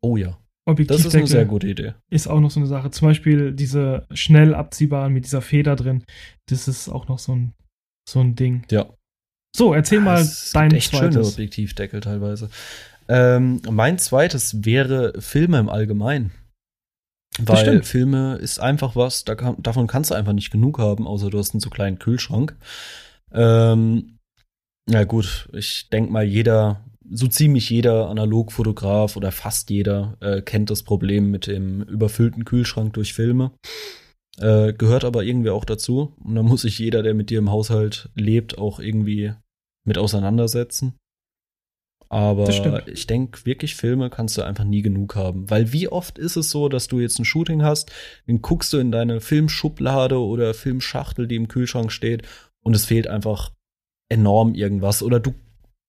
Oh ja, das Objektivdeckel ist eine sehr gute Idee. ist auch noch so eine Sache. Zum Beispiel diese schnell abziehbaren mit dieser Feder drin. Das ist auch noch so ein, so ein Ding. Ja. So, erzähl mal Es gibt dein echt schöne zweites. Objektivdeckel teilweise. Ähm, mein zweites wäre Filme im Allgemeinen. Weil. Filme ist einfach was, da kann, davon kannst du einfach nicht genug haben, außer du hast einen so kleinen Kühlschrank. Ähm, na gut, ich denk mal, jeder, so ziemlich jeder Analogfotograf oder fast jeder äh, kennt das Problem mit dem überfüllten Kühlschrank durch Filme. Äh, gehört aber irgendwie auch dazu. Und da muss sich jeder, der mit dir im Haushalt lebt, auch irgendwie mit auseinandersetzen. Aber ich denke, wirklich Filme kannst du einfach nie genug haben. Weil wie oft ist es so, dass du jetzt ein Shooting hast, dann guckst du in deine Filmschublade oder Filmschachtel, die im Kühlschrank steht, und es fehlt einfach enorm irgendwas. Oder du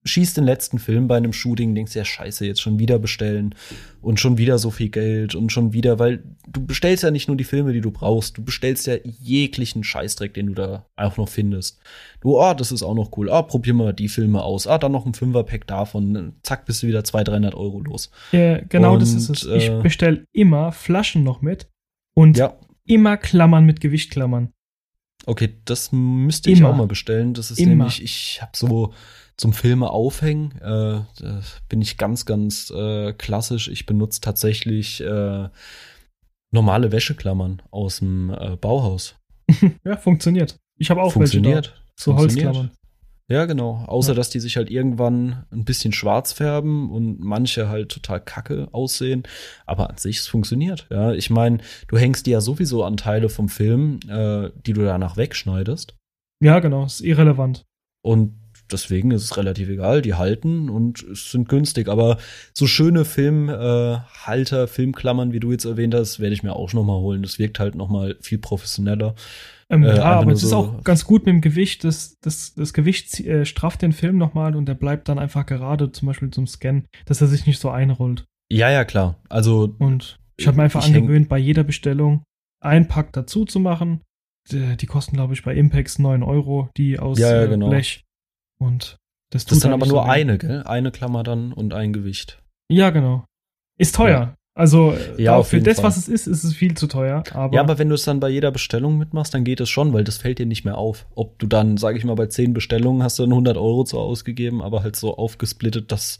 schießt den letzten Film bei einem Shooting, denkst ja, scheiße, jetzt schon wieder bestellen und schon wieder so viel Geld und schon wieder, weil du bestellst ja nicht nur die Filme, die du brauchst, du bestellst ja jeglichen Scheißdreck, den du da auch noch findest. Du, ah, das ist auch noch cool. Ah, probier mal die Filme aus. Ah, dann noch ein Fünferpack davon. Zack, bist du wieder 200, 300 Euro los. Äh, genau, das Und, ist es. Ich äh, bestelle immer Flaschen noch mit und Ja, immer Klammern mit Gewichtklammern. okay, das müsste ich Immer. auch mal bestellen. Das ist Immer. nämlich, ich habe so zum Filme aufhängen, äh, bin ich ganz, ganz äh, klassisch. Ich benutze tatsächlich äh, normale Wäscheklammern aus dem äh, Bauhaus. Ja, funktioniert. Ich habe auch Funktioniert. welche da. So Funktioniert. Holzklammern. Ja, genau. Außer, Ja. dass die sich halt irgendwann ein bisschen schwarz färben und manche halt total kacke aussehen. Aber an sich, es funktioniert. Ja, ich meine, du hängst die ja sowieso an Teile vom Film, äh, die du danach wegschneidest. Ja, genau, ist irrelevant. Und deswegen ist es relativ egal. Die halten und sind günstig. Aber so schöne Filmhalter, äh, Filmklammern, wie du jetzt erwähnt hast, werde ich mir auch noch mal holen. Das wirkt halt noch mal viel professioneller. Ähm, Äh, ja, aber es ist so- auch ganz gut mit dem Gewicht. Das, das, das Gewicht äh, strafft den Film nochmal und der bleibt dann einfach gerade, zum Beispiel zum Scan, dass er sich nicht so einrollt. Ja, ja, klar. Also Und ich habe mir einfach angewöhnt, bei jeder Bestellung einen Pack dazu zu machen. Die, die kosten, glaube ich, bei Impex 9 Euro, die aus Ja, ja, äh, genau. Blech. Und das das ist dann halt aber nur so eine, gell? Eine Klammer dann und ein Gewicht. Ja, genau. Ist teuer. Also äh, Ja, für das, Fall. was es ist, ist es viel zu teuer. Aber, Ja, aber wenn du es dann bei jeder Bestellung mitmachst, dann geht es schon, weil das fällt dir nicht mehr auf. Ob du dann, sage ich mal, bei zehn Bestellungen hast du dann 100 Euro zu ausgegeben, aber halt so aufgesplittet, dass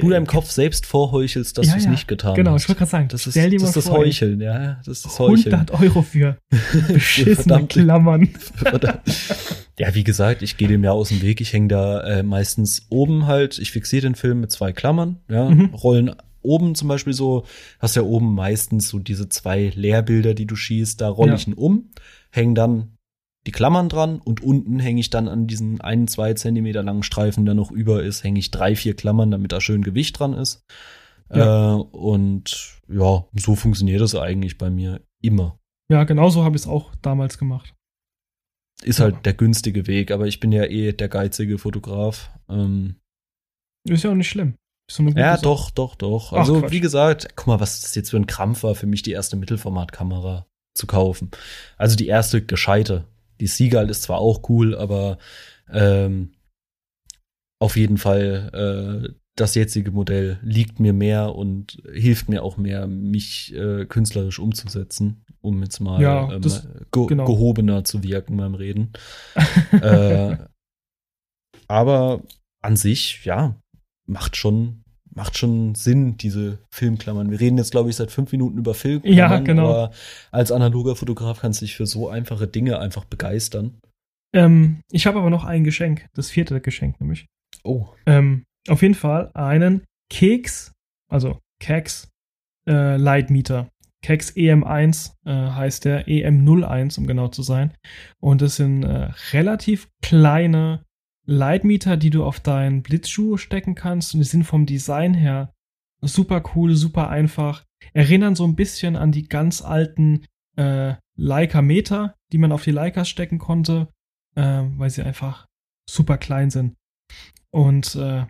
du deinem Kopf selbst vorheuchelst, dass Ja, du es ja. nicht getan genau, hast. ich wollte gerade sagen, das ist, stell dir das, mal ist das Heucheln, ja, das ist das Heucheln. 100 Euro für beschissene Klammern. Ja, wie gesagt, ich gehe dem ja aus dem Weg. Ich hänge da äh, meistens oben halt. Ich fixiere den Film mit zwei Klammern, ja, Mhm. rollen oben zum Beispiel so, hast ja oben meistens so diese zwei Leerbilder, die du schießt, da rolle Ja. ich ihn um, hänge dann die Klammern dran und unten hänge ich dann an diesen einen, zwei Zentimeter langen Streifen, der noch über ist, hänge ich drei, vier Klammern, damit da schön Gewicht dran ist. Ja. Äh, und ja, so funktioniert es eigentlich bei mir immer. Ja, genauso habe ich es auch damals gemacht. Ist Ja. halt der günstige Weg, aber ich bin ja eh der geizige Fotograf. Ähm, Ist ja auch nicht schlimm. So ja, Sache. doch, doch, doch. Ach, Also, Quatsch. wie gesagt, guck mal, was das jetzt für ein Krampf war, für mich die erste Mittelformatkamera zu kaufen. Also die erste gescheite. Die Seagull ist zwar auch cool, aber ähm, auf jeden Fall äh, das jetzige Modell liegt mir mehr und hilft mir auch mehr, mich äh, künstlerisch umzusetzen, um jetzt mal Ja, ähm, das- ge genau. gehobener zu wirken beim Reden. äh, aber an sich, ja, macht schon, macht schon Sinn, diese Filmklammern. Wir reden jetzt, glaube ich, seit fünf Minuten über Filmklammern, Ja, genau. aber als analoger Fotograf kannst du dich für so einfache Dinge einfach begeistern. Ähm, ich habe aber noch ein Geschenk, das vierte Geschenk nämlich. Oh. Ähm, auf jeden Fall einen Keks, also Keks äh, Lightmeter. Kex EM1 äh, heißt der, EM01, um genau zu sein. Und das sind äh, relativ kleine Lightmeter, die du auf deinen Blitzschuh stecken kannst. Und die sind vom Design her super cool, super einfach. Erinnern so ein bisschen an die ganz alten äh, Leica Meter, die man auf die Leicas stecken konnte, äh, weil sie einfach super klein sind. Und äh,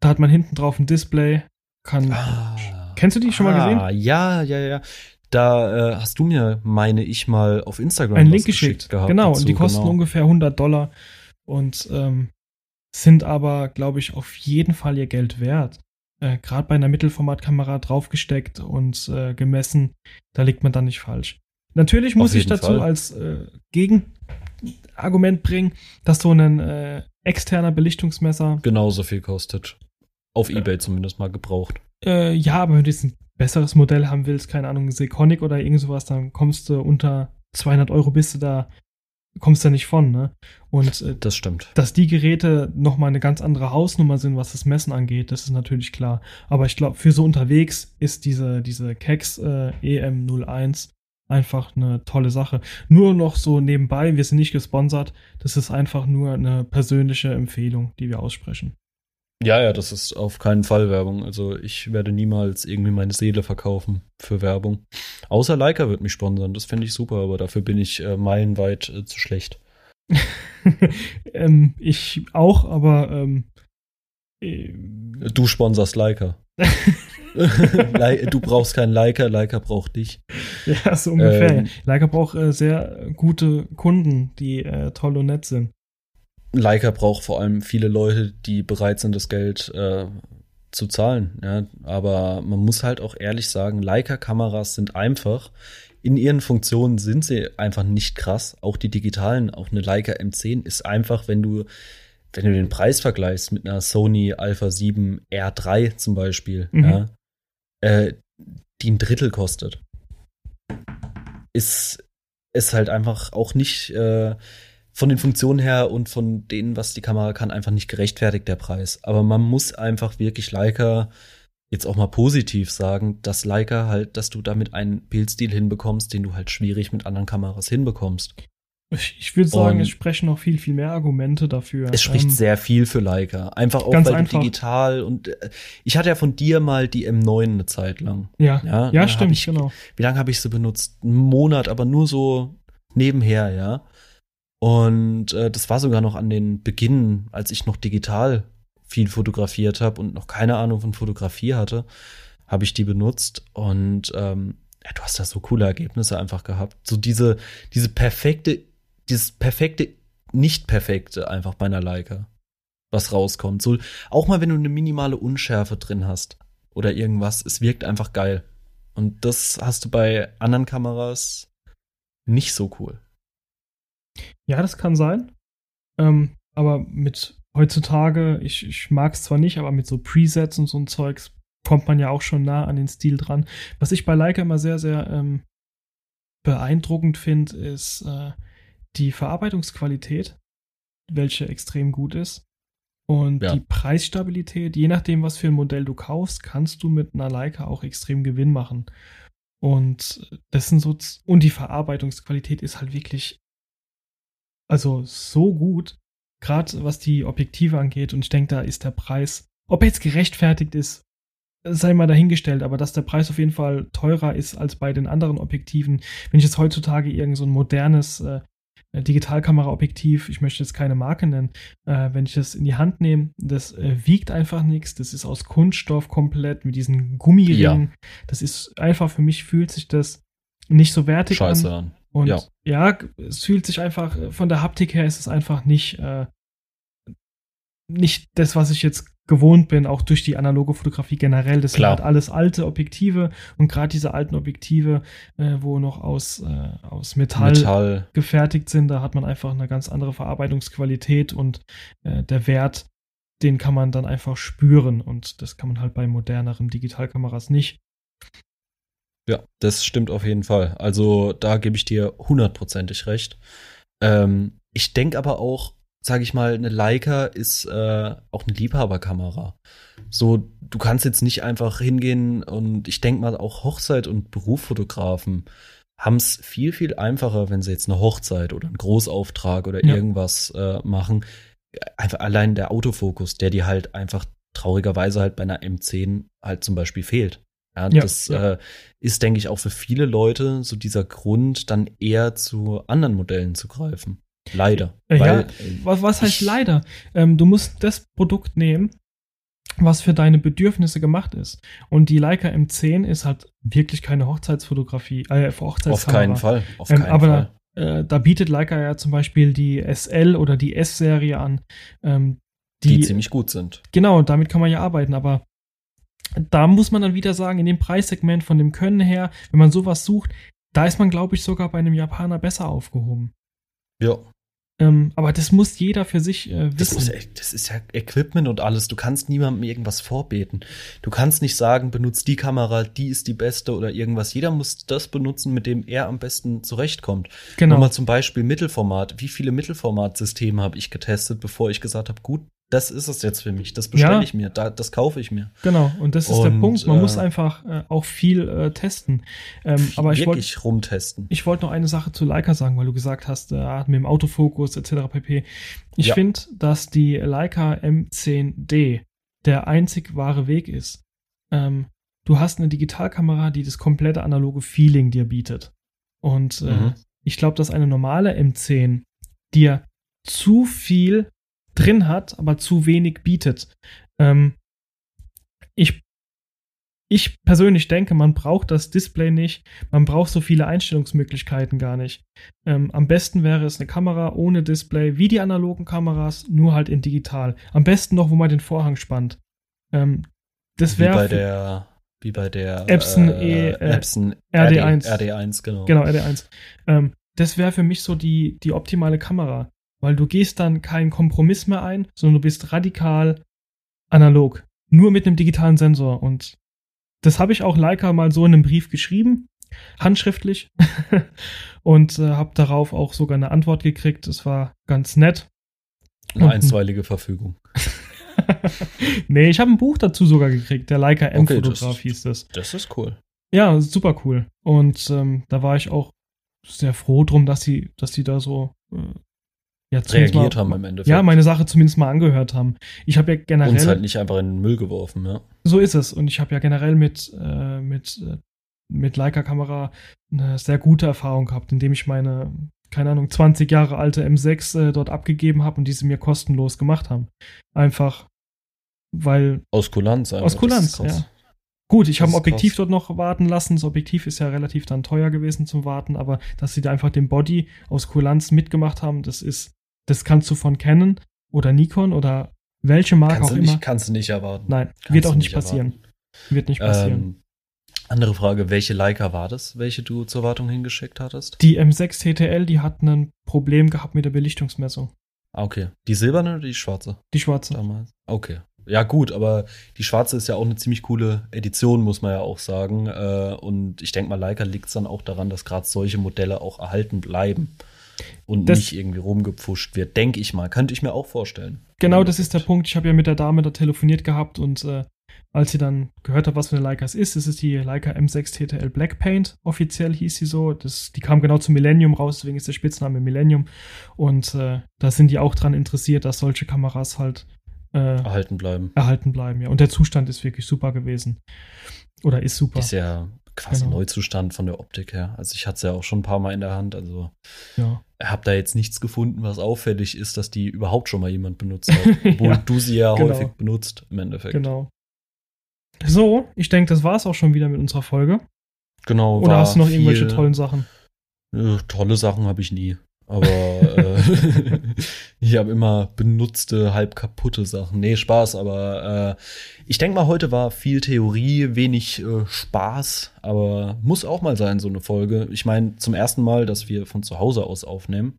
da hat man hinten drauf ein Display, kann ah. Kennst du die schon ah, mal gesehen? Ja, ja, ja. Da äh, hast du mir, meine ich, mal auf Instagram einen Link geschickt. gehabt. Genau, dazu, und die kosten genau. ungefähr 100 Dollar und ähm, sind aber, glaube ich, auf jeden Fall ihr Geld wert. Äh, Gerade bei einer Mittelformatkamera draufgesteckt und äh, gemessen, da liegt man dann nicht falsch. Natürlich muss ich dazu Fall. als äh, Gegenargument bringen, dass so ein äh, externer Belichtungsmesser genauso viel kostet. Auf Ebay zumindest mal gebraucht. Äh, ja, aber wenn du jetzt ein besseres Modell haben willst, keine Ahnung, Seconic oder irgend sowas, dann kommst du unter 200 Euro bist du da, kommst du nicht von, ne? Und äh, das stimmt. Dass die Geräte nochmal eine ganz andere Hausnummer sind, was das Messen angeht, das ist natürlich klar. Aber ich glaube, für so unterwegs ist diese, diese Kex äh, EM01 einfach eine tolle Sache. Nur noch so nebenbei, wir sind nicht gesponsert, das ist einfach nur eine persönliche Empfehlung, die wir aussprechen. Ja, ja, das ist auf keinen Fall Werbung. Also ich werde niemals irgendwie meine Seele verkaufen für Werbung. Außer Leica wird mich sponsern, das fände ich super, aber dafür bin ich äh, meilenweit äh, zu schlecht. ähm, ich auch, aber ähm, äh, du sponserst Leica. du brauchst keinen Leica, Leica braucht dich. Ja, so ungefähr. Ähm, Leica braucht äh, sehr gute Kunden, die äh, toll und nett sind. Leica braucht vor allem viele Leute, die bereit sind, das Geld äh, zu zahlen. Ja? Aber man muss halt auch ehrlich sagen, Leica-Kameras sind einfach. In ihren Funktionen sind sie einfach nicht krass. Auch die digitalen, auch eine Leica M10 ist einfach, wenn du, wenn du den Preis vergleichst mit einer Sony Alpha 7 R3 zum Beispiel, mhm. ja, äh, die ein Drittel kostet, ist, ist halt einfach auch nicht äh, von den Funktionen her und von denen, was die Kamera kann, einfach nicht gerechtfertigt, der Preis. Aber man muss einfach wirklich Leica jetzt auch mal positiv sagen, dass Leica halt, dass du damit einen Bildstil hinbekommst, den du halt schwierig mit anderen Kameras hinbekommst. Ich, ich würde sagen, und es sprechen noch viel, viel mehr Argumente dafür. Es spricht ähm, sehr viel für Leica. Einfach auch, weil einfach. digital und äh, ich hatte ja von dir mal die M9 eine Zeit lang. Ja, ja, ja stimmt, ich, genau. Wie lange habe ich sie benutzt? Einen Monat, aber nur so nebenher, ja. Und äh, das war sogar noch an den Beginn, als ich noch digital viel fotografiert habe und noch keine Ahnung von Fotografie hatte, habe ich die benutzt und ähm, ja, du hast da so coole Ergebnisse einfach gehabt. So diese, diese perfekte, dieses perfekte, nicht perfekte einfach bei einer Leica, was rauskommt. So, auch mal wenn du eine minimale Unschärfe drin hast oder irgendwas, es wirkt einfach geil. Und das hast du bei anderen Kameras nicht so cool. Ja, das kann sein. Ähm, aber mit heutzutage, ich, ich mag es zwar nicht, aber mit so Presets und so ein Zeugs kommt man ja auch schon nah an den Stil dran. Was ich bei Leica immer sehr, sehr ähm, beeindruckend finde, ist äh, die Verarbeitungsqualität, welche extrem gut ist. Und ja. die Preisstabilität, je nachdem, was für ein Modell du kaufst, kannst du mit einer Leica auch extrem Gewinn machen. Und das sind so, und die Verarbeitungsqualität ist halt wirklich also so gut, gerade was die Objektive angeht. Und ich denke, da ist der Preis, ob er jetzt gerechtfertigt ist, sei mal dahingestellt, aber dass der Preis auf jeden Fall teurer ist als bei den anderen Objektiven. Wenn ich jetzt heutzutage irgend so ein modernes äh, Digitalkameraobjektiv, ich möchte jetzt keine Marke nennen, äh, wenn ich das in die Hand nehme, das äh, wiegt einfach nichts, das ist aus Kunststoff komplett mit diesen Gummiringen. Ja. Das ist einfach für mich fühlt sich das nicht so wertig Scheiße an. an. Und ja. ja. es fühlt sich einfach, von der Haptik her ist es einfach nicht, äh, nicht das, was ich jetzt gewohnt bin, auch durch die analoge Fotografie generell. Das Klar. sind halt alles alte Objektive und gerade diese alten Objektive, äh, wo noch aus, äh, aus Metall, Metall, gefertigt sind, da hat man einfach eine ganz andere Verarbeitungsqualität und äh, der Wert, den kann man dann einfach spüren und das kann man halt bei moderneren Digitalkameras nicht. Ja, das stimmt auf jeden Fall. Also da gebe ich dir hundertprozentig recht. Ähm, ich denke aber auch sage ich mal, eine Leica ist äh, auch eine Liebhaberkamera. So, du kannst jetzt nicht einfach hingehen und ich denke mal auch Hochzeit- und Berufsfotografen haben es viel, viel einfacher, wenn sie jetzt eine Hochzeit oder einen Großauftrag oder Ja. irgendwas äh, machen. Einfach allein der Autofokus, der dir halt einfach traurigerweise halt bei einer M10 halt zum Beispiel fehlt. Ja, Ja, das ja. Äh, ist, denke ich, auch für viele Leute so dieser Grund, dann eher zu anderen Modellen zu greifen. Leider. Äh, Weil, ja, äh, was, was heißt ich- leider? Ähm, du musst das Produkt nehmen, was für deine Bedürfnisse gemacht ist. Und die Leica M10 ist halt wirklich keine Hochzeitsfotografie, äh, für Auf Hochzeitskamera. keinen Fall. Auf Ähm, keinen aber Fall. Äh, da bietet Leica ja zum Beispiel die SL oder die S-Serie an. Ähm, Die, die, ziemlich gut sind. Genau, damit kann man ja arbeiten, aber da muss man dann wieder sagen, in dem Preissegment von dem Können her, wenn man sowas sucht, da ist man, glaube ich, sogar bei einem Japaner besser aufgehoben. Ja. Ähm, aber das muss jeder für sich äh, Das, wissen. muss, das ist ja Equipment und alles. Du kannst niemandem irgendwas vorbeten. Du kannst nicht sagen, benutzt die Kamera, die ist die beste oder irgendwas. Jeder muss das benutzen, mit dem er am besten zurechtkommt. genau. Nochmal zum Beispiel Mittelformat. Wie viele Mittelformatsysteme habe ich getestet, bevor ich gesagt habe, gut, das ist es jetzt für mich. Das bestelle Ja. ich mir, da, das kaufe ich mir. Genau, und das ist der Und, Punkt. Man äh, muss einfach äh, auch viel äh, testen. Ähm, aber ich wollte Wirklich rumtesten. ich wollte noch eine Sache zu Leica sagen, weil du gesagt hast, äh, mit dem Autofokus etc. pp. Ich Ja. finde, dass die Leica M10D der einzig wahre Weg ist. Ähm, du hast eine Digitalkamera, die das komplette analoge Feeling dir bietet. Und äh, Mhm. ich glaube, dass eine normale M10 dir zu viel drin hat, aber zu wenig bietet. Ähm, ich, ich persönlich denke, man braucht das Display nicht, man braucht so viele Einstellungsmöglichkeiten gar nicht. Ähm, am besten wäre es eine Kamera ohne Display, wie die analogen Kameras, nur halt in digital. Am besten noch, wo man den Vorhang spannt. Ähm, das bei wäre der, wie bei der Epson E, äh, Epson RD1. RD1, genau. Genau, RD1. Ähm, das wäre für mich so die, die optimale Kamera, weil du gehst dann keinen Kompromiss mehr ein, sondern du bist radikal analog. Nur mit einem digitalen Sensor. Und das habe ich auch Leica mal so in einem Brief geschrieben, handschriftlich. und äh, habe darauf auch sogar eine Antwort gekriegt. Das war ganz nett. Eine einstweilige Verfügung. nee, ich habe ein Buch dazu sogar gekriegt. Der Leica Okay, M-Fotograf ist- hieß das. Das ist cool. Ja, super cool. Und ähm, da war ich auch sehr froh drum, dass sie, dass sie da so äh, ja, Reagiert mal, haben im Endeffekt. Ja, meine Sache zumindest mal angehört haben. Ich habe ja generell, Uns halt nicht einfach in den Müll geworfen, ja. so ist es. Und ich habe ja generell mit, äh, mit, äh, mit Leica-Kamera eine sehr gute Erfahrung gehabt, indem ich meine, keine Ahnung, 20 Jahre alte M6 äh, dort abgegeben habe und diese mir kostenlos gemacht haben. Einfach, weil Aus Kulanz einfach. Aus Kulanz, ja. Gut, ich habe ein Objektiv krass. dort noch warten lassen. Das Objektiv ist ja relativ dann teuer gewesen zum Warten, aber dass sie da einfach den Body aus Kulanz mitgemacht haben, das ist, das kannst du von Canon oder Nikon oder welche Marke Kannst auch du, immer. nicht, kannst du nicht erwarten. Nein, Kannst wird auch nicht nicht passieren. Wird nicht passieren. Ähm, andere Frage, welche Leica war das, welche du zur Wartung hingeschickt hattest? die M6 TTL, die hat ein Problem gehabt mit der Belichtungsmessung. Ah, okay. Die silberne oder die schwarze Die schwarze. damals? Okay. Ja, gut, aber die schwarze ist ja auch eine ziemlich coole Edition, muss man ja auch sagen. Äh, Und ich denke mal, Leica liegt es dann auch daran, dass gerade solche Modelle auch erhalten bleiben und Das- nicht irgendwie rumgepfuscht wird. Denke ich mal. Könnte ich mir auch vorstellen. Genau, das ist der Punkt. Ich habe ja mit der Dame da telefoniert gehabt und äh, als sie dann gehört hat, was für eine Leica es ist, es ist die Leica M6 TTL Black Paint. Offiziell hieß sie so. Das, die kam genau zum Millennium raus, deswegen ist der Spitzname Millennium. Und äh, da sind die auch dran interessiert, dass solche Kameras halt äh, Erhalten bleiben. erhalten bleiben. Ja. Und der Zustand ist wirklich super gewesen. Oder ist super. Ist ja quasi Genau. Neuzustand von der Optik her. Also ich hatte es ja auch schon ein paar Mal in der Hand. Also ja. habe da jetzt nichts gefunden, was auffällig ist, dass die überhaupt schon mal jemand benutzt hat. Obwohl Ja, du sie ja genau. häufig benutzt im Endeffekt. Genau. So, ich denke, das war es auch schon wieder mit unserer Folge. Genau. Oder hast du noch irgendwelche tollen Sachen? Äh, tolle Sachen habe ich nie. Aber äh, ich habe immer benutzte, halb kaputte Sachen. Nee, Spaß, aber äh, ich denke mal, heute war viel Theorie, wenig äh, Spaß, aber muss auch mal sein, so eine Folge. Ich meine, zum ersten Mal, dass wir von zu Hause aus aufnehmen.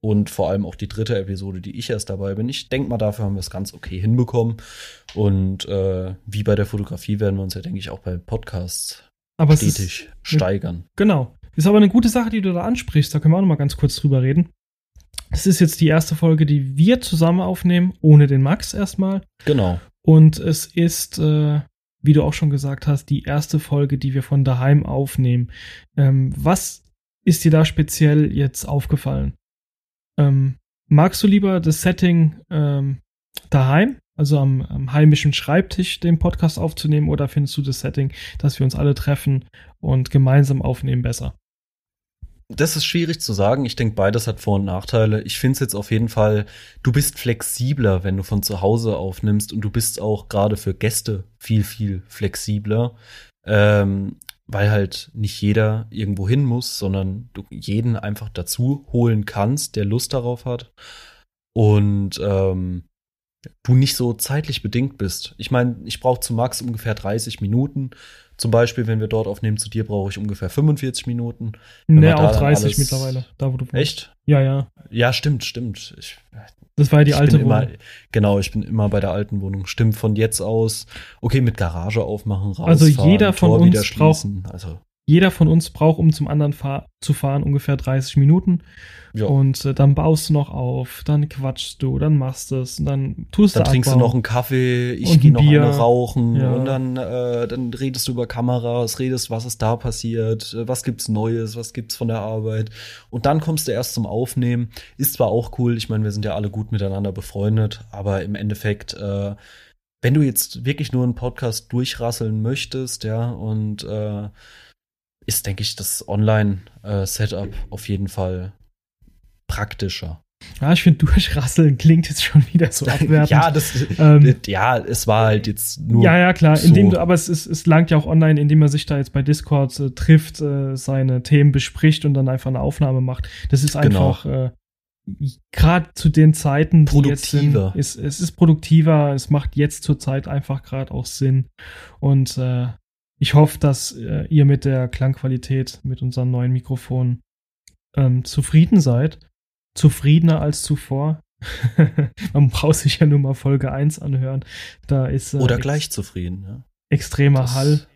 Und vor allem auch die dritte Episode, die ich erst dabei bin. Ich denke mal, dafür haben wir es ganz okay hinbekommen. Und äh, wie bei der Fotografie werden wir uns ja, denke ich, auch bei Podcasts Aber es ist, stetig steigern. Genau. Ist aber eine gute Sache, die du da ansprichst. Da können wir auch noch mal ganz kurz drüber reden. es ist jetzt die erste Folge, die wir zusammen aufnehmen, ohne den Max erstmal. Genau. Und es ist, äh, wie du auch schon gesagt hast, die erste Folge, die wir von daheim aufnehmen. Ähm, was ist dir da speziell jetzt aufgefallen? Ähm, magst du lieber das Setting ähm, daheim, also am, am heimischen Schreibtisch, den Podcast aufzunehmen, oder findest du das Setting, dass wir uns alle treffen und gemeinsam aufnehmen, besser? Das ist schwierig zu sagen. Ich denke, beides hat Vor- und Nachteile. Ich finde es jetzt auf jeden Fall, du bist flexibler, wenn du von zu Hause aufnimmst und du bist auch gerade für Gäste viel, viel flexibler, ähm, weil halt nicht jeder irgendwo hin muss, sondern du jeden einfach dazu holen kannst, der Lust darauf hat. Und ähm, du nicht so zeitlich bedingt bist. Ich meine, ich brauche zu Max ungefähr 30 Minuten zum Beispiel, wenn wir dort aufnehmen, zu dir brauche ich ungefähr 45 Minuten. Ne, auch 30 mittlerweile. Da, wo du Echt? Ja, ja. Ja, stimmt, stimmt. Ich, das war ja die alte Wohnung. Immer, genau, ich bin immer bei der alten Wohnung. Stimmt von jetzt aus. Okay, mit Garage aufmachen, rausfahren, Also jeder von Tor uns braucht, also. Jeder von uns braucht, um zum anderen fahr zu fahren, ungefähr 30 Minuten. Ja. Und äh, dann baust du noch auf, dann quatschst du, dann machst du es, dann tust Dann du trinkst du Abbau. noch einen Kaffee, ich gehe noch Bier. eine rauchen Ja. und dann, äh, dann redest du über Kameras, redest, was ist da passiert, äh, was gibt's Neues, was gibt's von der Arbeit. Und dann kommst du erst zum Aufnehmen. Ist zwar auch cool, ich meine, wir sind ja alle gut miteinander befreundet, aber im Endeffekt, äh, wenn du jetzt wirklich nur einen Podcast durchrasseln möchtest, ja, und äh, ist, denke ich, das Online-Setup auf jeden Fall praktischer. Ja, ich finde, durchrasseln klingt jetzt schon wieder so abwertend. ja, das, Ähm, ja, es war halt jetzt nur. ja, ja, klar. so. Indem du, aber es, ist, es langt ja auch online, indem man sich da jetzt bei Discord äh, trifft, äh, seine Themen bespricht und dann einfach eine Aufnahme macht. Das ist Genau. einfach äh, gerade zu den Zeiten, die jetzt sind, Produktiver. ist, es ist produktiver. Es macht jetzt zur Zeit einfach gerade auch Sinn. Und äh, ich hoffe, dass äh, ihr mit der Klangqualität, mit unserem neuen Mikrofon ähm, zufrieden seid. Zufriedener als zuvor. Man braucht sich ja nur mal Folge 1 anhören. Da ist äh, Oder gleich zufrieden, ja. extremer Das- Hall.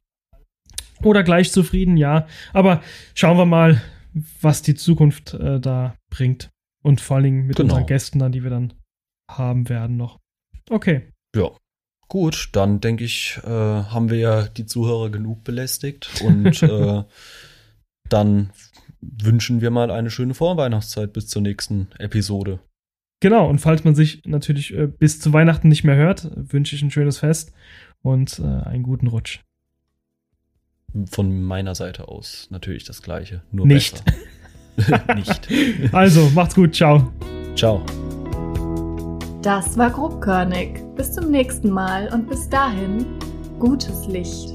Oder gleich zufrieden, ja. Aber schauen wir mal, was die Zukunft äh, da bringt. Und vor allen Dingen mit Genau. unseren Gästen dann, die wir dann haben werden noch. Okay. Ja. Gut, dann denke ich, äh, haben wir ja die Zuhörer genug belästigt und äh, dann wünschen wir mal eine schöne Vorweihnachtszeit bis zur nächsten Episode. Genau, und falls man sich natürlich äh, bis zu Weihnachten nicht mehr hört, wünsche ich ein schönes Fest und äh, einen guten Rutsch. Von meiner Seite aus natürlich das gleiche, nur Nicht. besser. Nicht. Also, macht's gut, ciao. Ciao. Das war grobkörnig. Bis zum nächsten Mal und bis dahin gutes Licht.